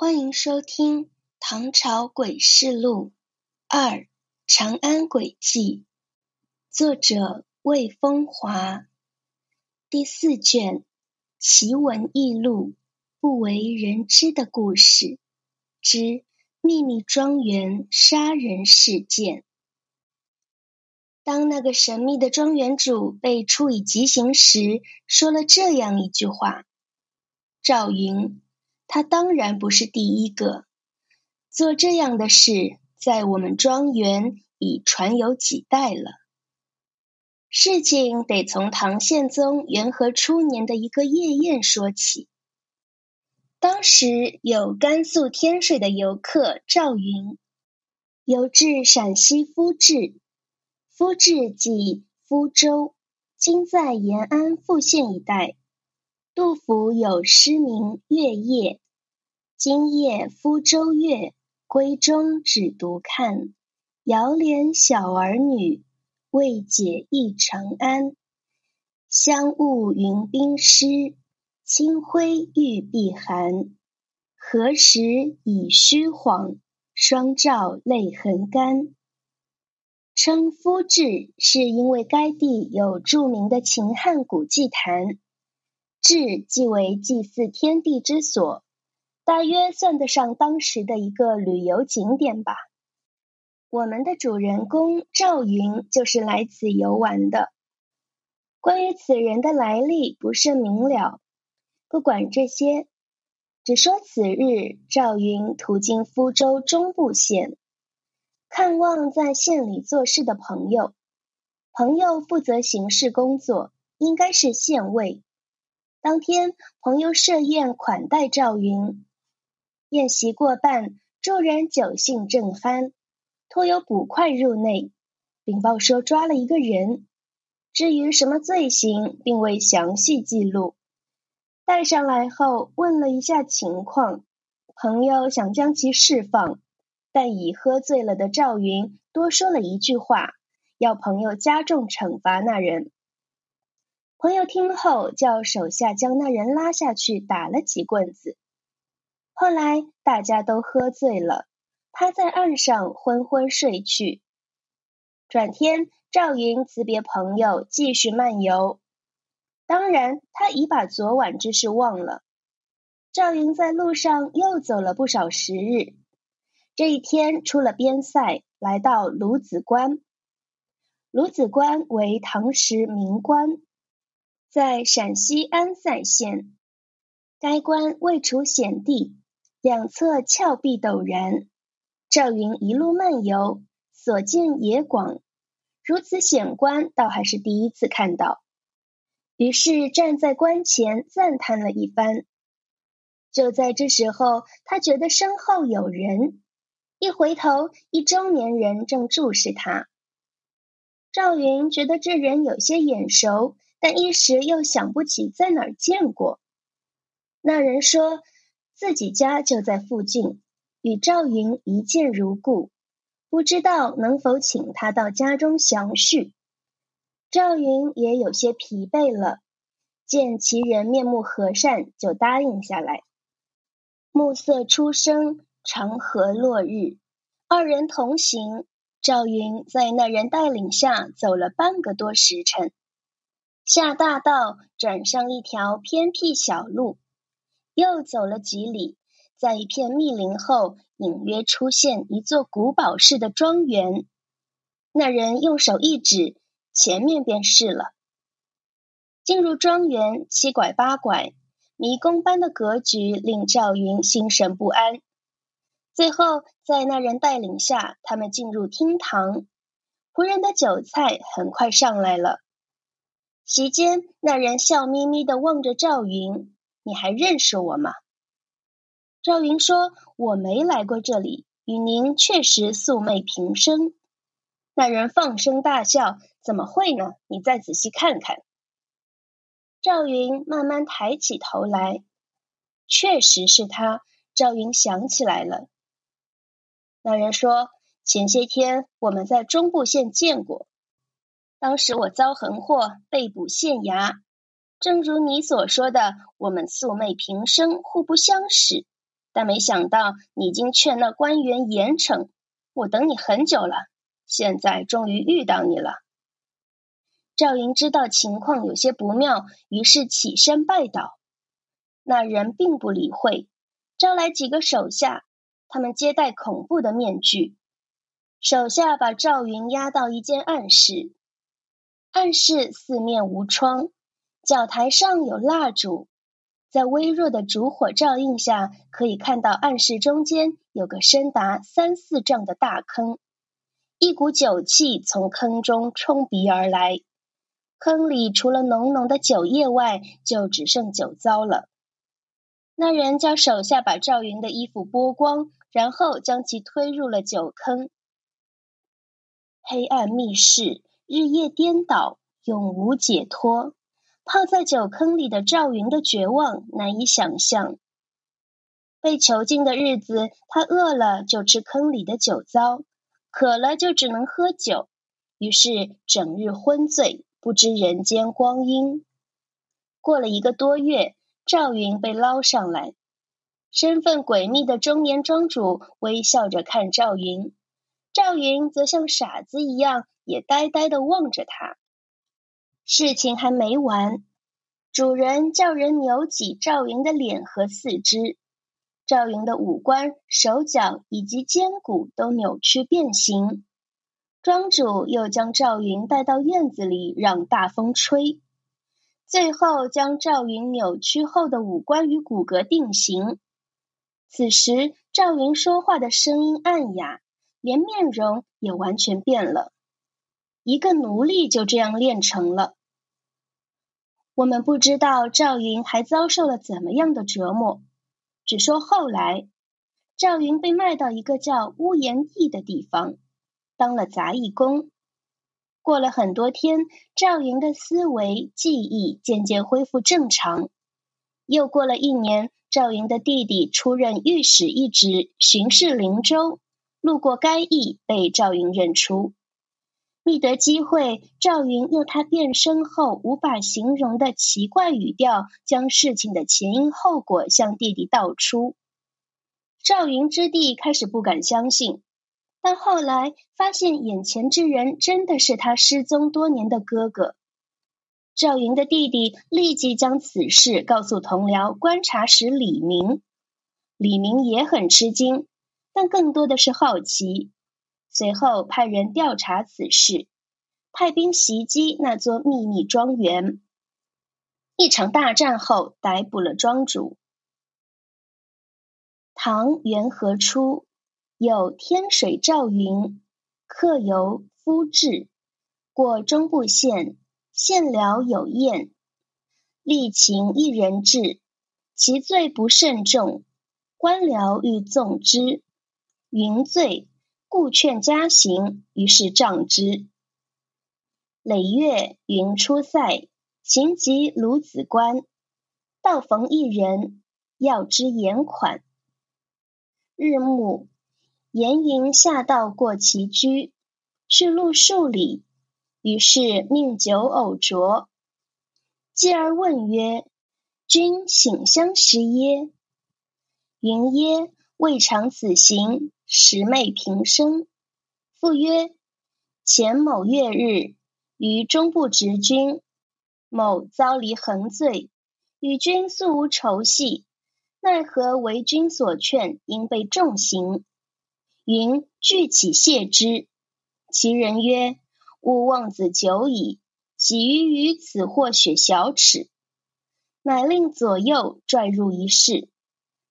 欢迎收听《唐朝诡事录二长安诡计》，作者魏风华，第四卷奇闻异录不为人知的故事之秘密庄园杀人事件。当那个神秘的庄园主被处以极刑时，说了这样一句话：“赵云。”他当然不是第一个做这样的事，在我们庄园已传有几代了。事情得从唐宪宗元和初年的一个夜宴说起。当时有甘肃天水的游客赵云，游至陕西夫治，夫治即夫州，今在延安富县一带。杜甫有诗名《月夜》：“今夜夫州月，闺中只独看。遥怜小儿女，未解忆长安。香雾云鬓湿，清辉玉臂寒。何时已虚晃，双照泪痕干。”称夫治，是因为该地有著名的秦汉古祭坛。治即为祭祀天地之所，大约算得上当时的一个旅游景点吧。我们的主人公赵云就是来此游玩的。关于此人的来历不甚明了，不管这些，只说此日赵云途经福州中部县，看望在县里做事的朋友，朋友负责刑事工作，应该是县尉。当天，朋友设宴款待赵云。宴席过半，众人酒兴正酣，托有捕快入内，禀报说抓了一个人。至于什么罪行，并未详细记录。带上来后，问了一下情况，朋友想将其释放，但已喝醉了的赵云多说了一句话，要朋友加重惩罚那人。朋友听后，叫手下将那人拉下去打了几棍子。后来大家都喝醉了，趴在岸上昏昏睡去。转天，赵云辞别朋友，继续漫游。当然，他已把昨晚之事忘了。赵云在路上又走了不少时日。这一天出了边塞，来到鲁子关。鲁子关为唐时名关。在陕西安塞县，该关位处险地，两侧峭壁陡然。赵云一路漫游，所见也广，如此险关倒还是第一次看到。于是站在关前赞叹了一番。就在这时候，他觉得身后有人，一回头，一中年人正注视他。赵云觉得这人有些眼熟。但一时又想不起在哪儿见过。那人说自己家就在附近，与赵云一见如故，不知道能否请他到家中详叙。赵云也有些疲惫了，见其人面目和善，就答应下来。暮色初升，长河落日，二人同行。赵云在那人带领下走了半个多时辰。下大道，转上一条偏僻小路，又走了几里，在一片密林后，隐约出现一座古堡式的庄园。那人用手一指，前面便是了。进入庄园，七拐八拐，迷宫般的格局令赵云心神不安。最后，在那人带领下，他们进入厅堂，仆人的酒菜很快上来了。席间，那人笑眯眯的望着赵云：“你还认识我吗？”赵云说：“我没来过这里，与您确实素昧平生。”那人放声大笑：“怎么会呢？你再仔细看看。”赵云慢慢抬起头来，确实是他。赵云想起来了。那人说：“前些天我们在中部县见过。”当时我遭横祸，被捕县衙。正如你所说的，我们素昧平生，互不相识。但没想到你已经劝那官员严惩，我等你很久了，现在终于遇到你了。赵云知道情况有些不妙，于是起身拜倒。那人并不理会，招来几个手下，他们接戴恐怖的面具。手下把赵云押到一间暗室，暗室四面无窗，角台上有蜡烛。在微弱的烛火照映下，可以看到暗室中间有个深达三四丈的大坑，一股酒气从坑中冲鼻而来。坑里除了浓浓的酒液外，就只剩酒糟了。那人叫手下把赵云的衣服剥光，然后将其推入了酒坑。黑暗密室，日夜颠倒，永无解脱。泡在酒坑里的赵云的绝望难以想象。被囚禁的日子，他饿了就吃坑里的酒糟，渴了就只能喝酒，于是整日昏醉，不知人间光阴。过了一个多月，赵云被捞上来，身份诡秘的中年庄主微笑着看赵云，赵云则像傻子一样，也呆呆地望着他。事情还没完，主人叫人扭挤赵云的脸和四肢，赵云的五官、手脚以及肩骨都扭曲变形。庄主又将赵云带到院子里让大风吹，最后将赵云扭曲后的五官与骨骼定型。此时，赵云说话的声音暗哑，连面容也完全变了。一个奴隶就这样练成了。我们不知道赵云还遭受了怎么样的折磨，只说后来，赵云被卖到一个叫乌岩地的地方，当了杂役工。过了很多天，赵云的思维记忆渐渐恢复正常。又过了一年，赵云的弟弟出任御史一职，巡视灵州，路过该邑，被赵云认出。觅得机会，赵云用他变身后无法形容的奇怪语调，将事情的前因后果向弟弟道出。赵云之弟开始不敢相信，但后来发现眼前之人真的是他失踪多年的哥哥。赵云的弟弟立即将此事告诉同僚观察使李明，李明也很吃惊，但更多的是好奇。随后派人调查此事，派兵袭击那座秘密庄园。一场大战后，逮捕了庄主。唐元和初，有天水赵云，客游夫至，过中部县，县僚有宴，力擒一人至，其罪不甚重，官僚欲纵之，云罪。故劝加行，于是杖之。累月，云出塞，行及鲁子关，道逢一人，要之言款。日暮，严云下道过其居，去路数里，于是命酒偶酌。继而问曰：“君醒相识耶？”云耶：“未尝此行。”十昧平生，复曰：前某月日，于中部执军，某遭离横罪，与君素无仇隙，奈何为君所劝，应被重刑？云具起谢之。其人曰：吾望子久矣，几于于此或雪小耻。乃令左右拽入一室，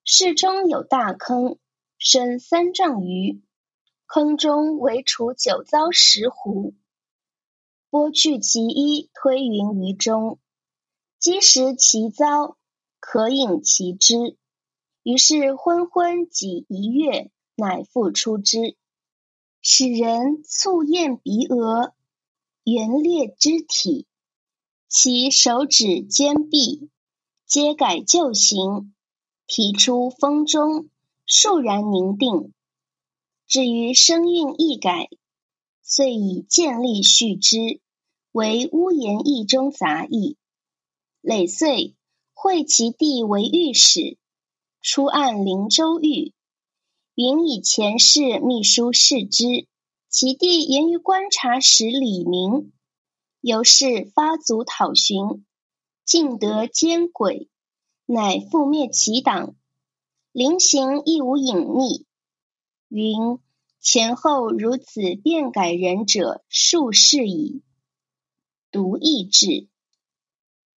室中有大坑。深三丈余，坑中围储酒糟石斛，剥去其衣，推云于中，积食其糟，可饮其汁。于是昏昏几一月，乃复出之，使人蹙咽鼻额，圆裂肢体，其手指肩臂皆改旧形，提出风中。肃然凝定。至于声韵亦改，遂以建立续之，为屋檐意中杂役。累岁，会其弟为御史，出按灵州狱。云以前世秘书视之，其弟言于观察使李明，由是发卒讨寻，尽得奸诡，乃覆灭其党。临行亦无隐匿。云前后如此变改人者数世矣。独异志。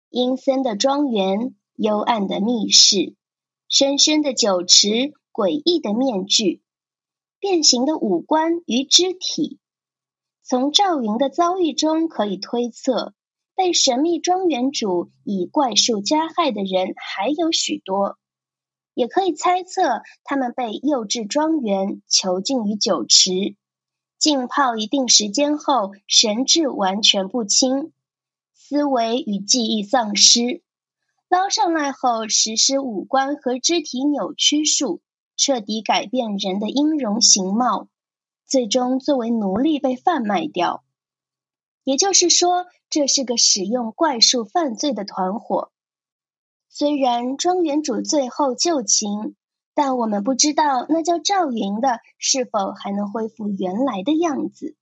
阴森的庄园，幽暗的密室，深深的酒池，诡异的面具，变形的五官与肢体。从赵云的遭遇中可以推测，被神秘庄园主以怪兽加害的人还有许多。也可以猜测，他们被诱至庄园，囚禁于酒池，浸泡一定时间后，神志完全不清。思维与记忆丧失，捞上来后，实施五官和肢体扭曲术，彻底改变人的音容形貌，最终作为奴隶被贩卖掉。也就是说，这是个使用怪术犯罪的团伙。虽然庄园主最后就擒，但我们不知道那叫赵云的是否还能恢复原来的样子。